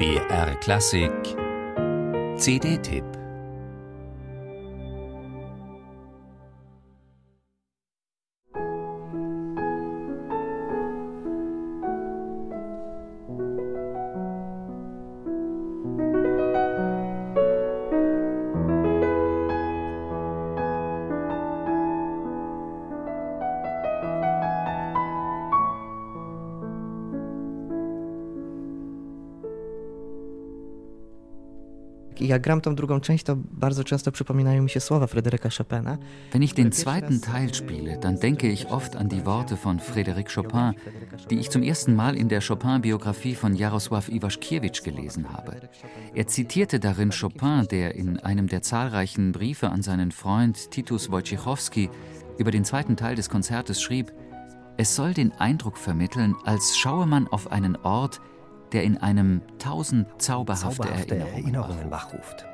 BR Klassik. CD-Tipp Wenn ich den zweiten Teil spiele, dann denke ich oft an die Worte von Frédéric Chopin, die ich zum ersten Mal in der Chopin-Biografie von Jarosław Iwaschkiewicz gelesen habe. Er zitierte darin Chopin, der in einem der zahlreichen Briefe an seinen Freund Titus Wojciechowski über den zweiten Teil des Konzertes schrieb, es soll den Eindruck vermitteln, als schaue man auf einen Ort, der in einem tausend zauberhafte, zauberhafte Erinnerungen, Erinnerungen wachruft.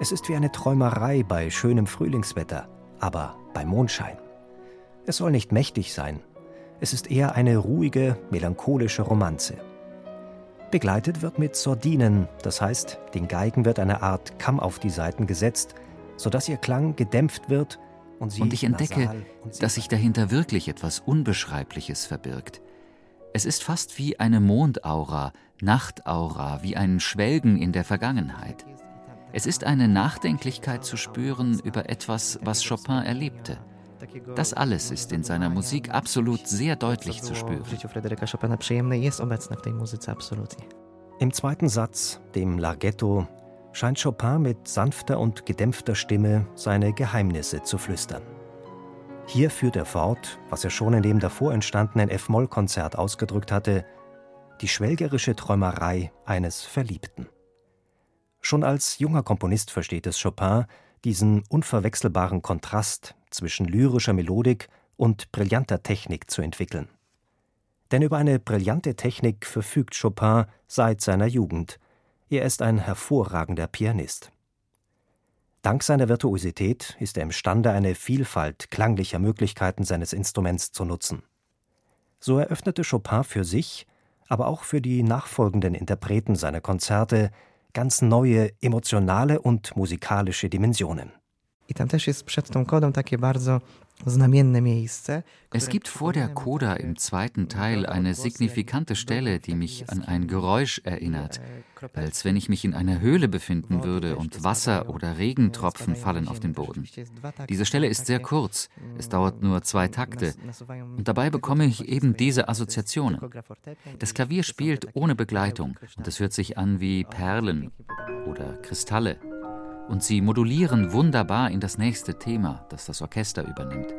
Es ist wie eine Träumerei bei schönem Frühlingswetter, aber bei Mondschein. Es soll nicht mächtig sein. Es ist eher eine ruhige, melancholische Romanze. Begleitet wird mit Sordinen, das heißt, den Geigen wird eine Art Kamm auf die Saiten gesetzt, sodass ihr Klang gedämpft wird und sie Und ich entdecke, und dass sich dahinter wirklich etwas Unbeschreibliches verbirgt. Es ist fast wie eine Mondaura, Nachtaura, wie ein Schwelgen in der Vergangenheit. Es ist eine Nachdenklichkeit zu spüren über etwas, was Chopin erlebte. Das alles ist in seiner Musik absolut sehr deutlich zu spüren. Im zweiten Satz, dem Larghetto, scheint Chopin mit sanfter und gedämpfter Stimme seine Geheimnisse zu flüstern. Hier führt er fort, was er schon in dem davor entstandenen F-Moll-Konzert ausgedrückt hatte, die schwelgerische Träumerei eines Verliebten. Schon als junger Komponist versteht es Chopin, diesen unverwechselbaren Kontrast zwischen lyrischer Melodik und brillanter Technik zu entwickeln. Denn über eine brillante Technik verfügt Chopin seit seiner Jugend. Er ist ein hervorragender Pianist. Dank seiner Virtuosität ist er imstande, eine Vielfalt klanglicher Möglichkeiten seines Instruments zu nutzen. So eröffnete Chopin für sich, aber auch für die nachfolgenden Interpreten seiner Konzerte ganz neue emotionale und musikalische Dimensionen. I tam też jest przed tą kodą takie bardzo. Es gibt vor der Coda im zweiten Teil eine signifikante Stelle, die mich an ein Geräusch erinnert, als wenn ich mich in einer Höhle befinden würde und Wasser oder Regentropfen fallen auf den Boden. Diese Stelle ist sehr kurz, es dauert nur zwei Takte. und dabei bekomme ich eben diese Assoziationen. Das Klavier spielt ohne Begleitung. und es hört sich an wie Perlen oder Kristalle. Und sie modulieren wunderbar in das nächste Thema, das das Orchester übernimmt.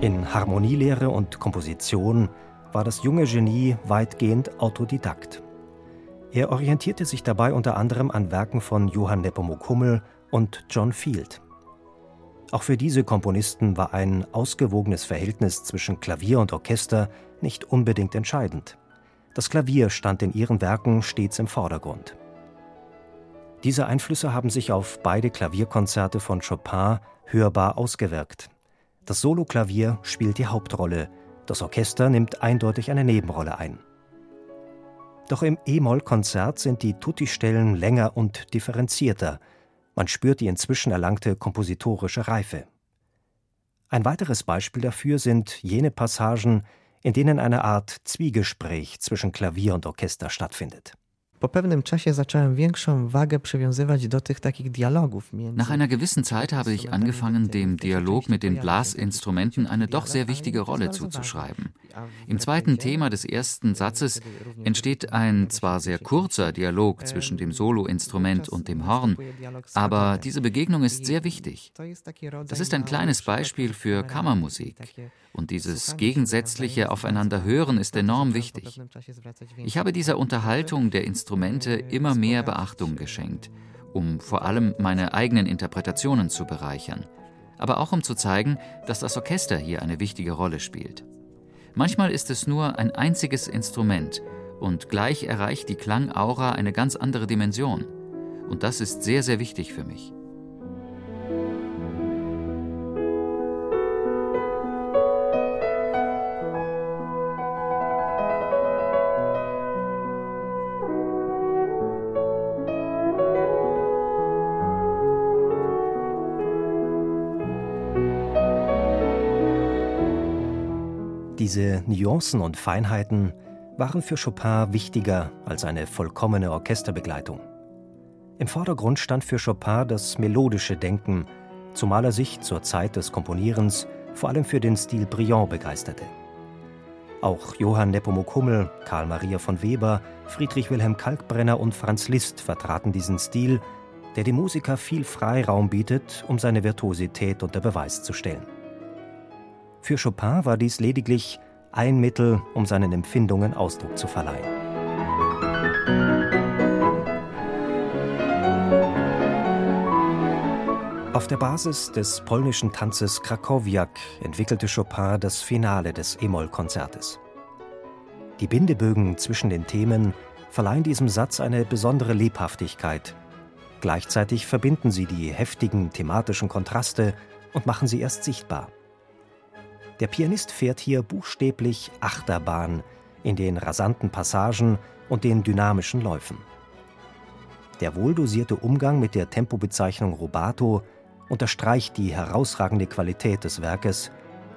In Harmonielehre und Komposition war das junge Genie weitgehend Autodidakt. Er orientierte sich dabei unter anderem an Werken von Johann Nepomuk Hummel und John Field. Auch für diese Komponisten war ein ausgewogenes Verhältnis zwischen Klavier und Orchester nicht unbedingt entscheidend. Das Klavier stand in ihren Werken stets im Vordergrund. Diese Einflüsse haben sich auf beide Klavierkonzerte von Chopin hörbar ausgewirkt. Das Soloklavier spielt die Hauptrolle, das Orchester nimmt eindeutig eine Nebenrolle ein. Doch im E-Moll-Konzert sind die Tutti-Stellen länger und differenzierter. Man spürt die inzwischen erlangte kompositorische Reife. Ein weiteres Beispiel dafür sind jene Passagen, in denen eine Art Zwiegespräch zwischen Klavier und Orchester stattfindet. Nach einer gewissen Zeit habe ich angefangen, dem Dialog mit den Blasinstrumenten eine doch sehr wichtige Rolle zuzuschreiben. Im zweiten Thema des ersten Satzes entsteht ein zwar sehr kurzer Dialog zwischen dem Soloinstrument und dem Horn, aber diese Begegnung ist sehr wichtig. Das ist ein kleines Beispiel für Kammermusik. Und dieses gegensätzliche Aufeinanderhören ist enorm wichtig. Ich habe dieser Unterhaltung der Instrumente immer mehr Beachtung geschenkt, um vor allem meine eigenen Interpretationen zu bereichern, aber auch um zu zeigen, dass das Orchester hier eine wichtige Rolle spielt. Manchmal ist es nur ein einziges Instrument und gleich erreicht die Klangaura eine ganz andere Dimension. Und das ist sehr, sehr wichtig für mich. Diese Nuancen und Feinheiten waren für Chopin wichtiger als eine vollkommene Orchesterbegleitung. Im Vordergrund stand für Chopin das melodische Denken, zumal er sich zur Zeit des Komponierens vor allem für den Stil Brillant begeisterte. Auch Johann Nepomuk Hummel, Karl Maria von Weber, Friedrich Wilhelm Kalkbrenner und Franz Liszt vertraten diesen Stil, der dem Musiker viel Freiraum bietet, um seine Virtuosität unter Beweis zu stellen. Für Chopin war dies lediglich ein Mittel, um seinen Empfindungen Ausdruck zu verleihen. Auf der Basis des polnischen Tanzes Krakowiak entwickelte Chopin das Finale des E-Moll-Konzertes. Die Bindebögen zwischen den Themen verleihen diesem Satz eine besondere Lebhaftigkeit. Gleichzeitig verbinden sie die heftigen thematischen Kontraste und machen sie erst sichtbar. Der Pianist fährt hier buchstäblich Achterbahn in den rasanten Passagen und den dynamischen Läufen. Der wohldosierte Umgang mit der Tempobezeichnung Rubato unterstreicht die herausragende Qualität des Werkes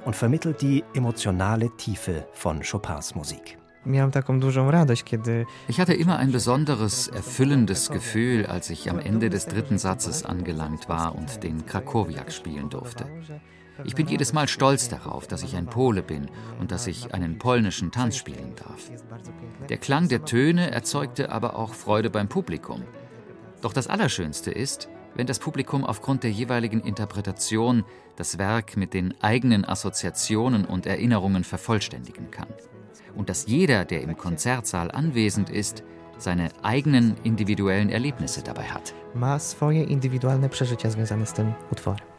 und vermittelt die emotionale Tiefe von Chopins Musik. Ich hatte immer ein besonderes, erfüllendes Gefühl, als ich am Ende des dritten Satzes angelangt war und den Krakowiak spielen durfte. Ich bin jedes Mal stolz darauf, dass ich ein Pole bin und dass ich einen polnischen Tanz spielen darf. Der Klang der Töne erzeugte aber auch Freude beim Publikum. Doch das Allerschönste ist, wenn das Publikum aufgrund der jeweiligen Interpretation das Werk mit den eigenen Assoziationen und Erinnerungen vervollständigen kann. Und dass jeder, der im Konzertsaal anwesend ist, seine eigenen individuellen Erlebnisse dabei hat. Ma swoje indywidualne przeżycia związane z tym utworem.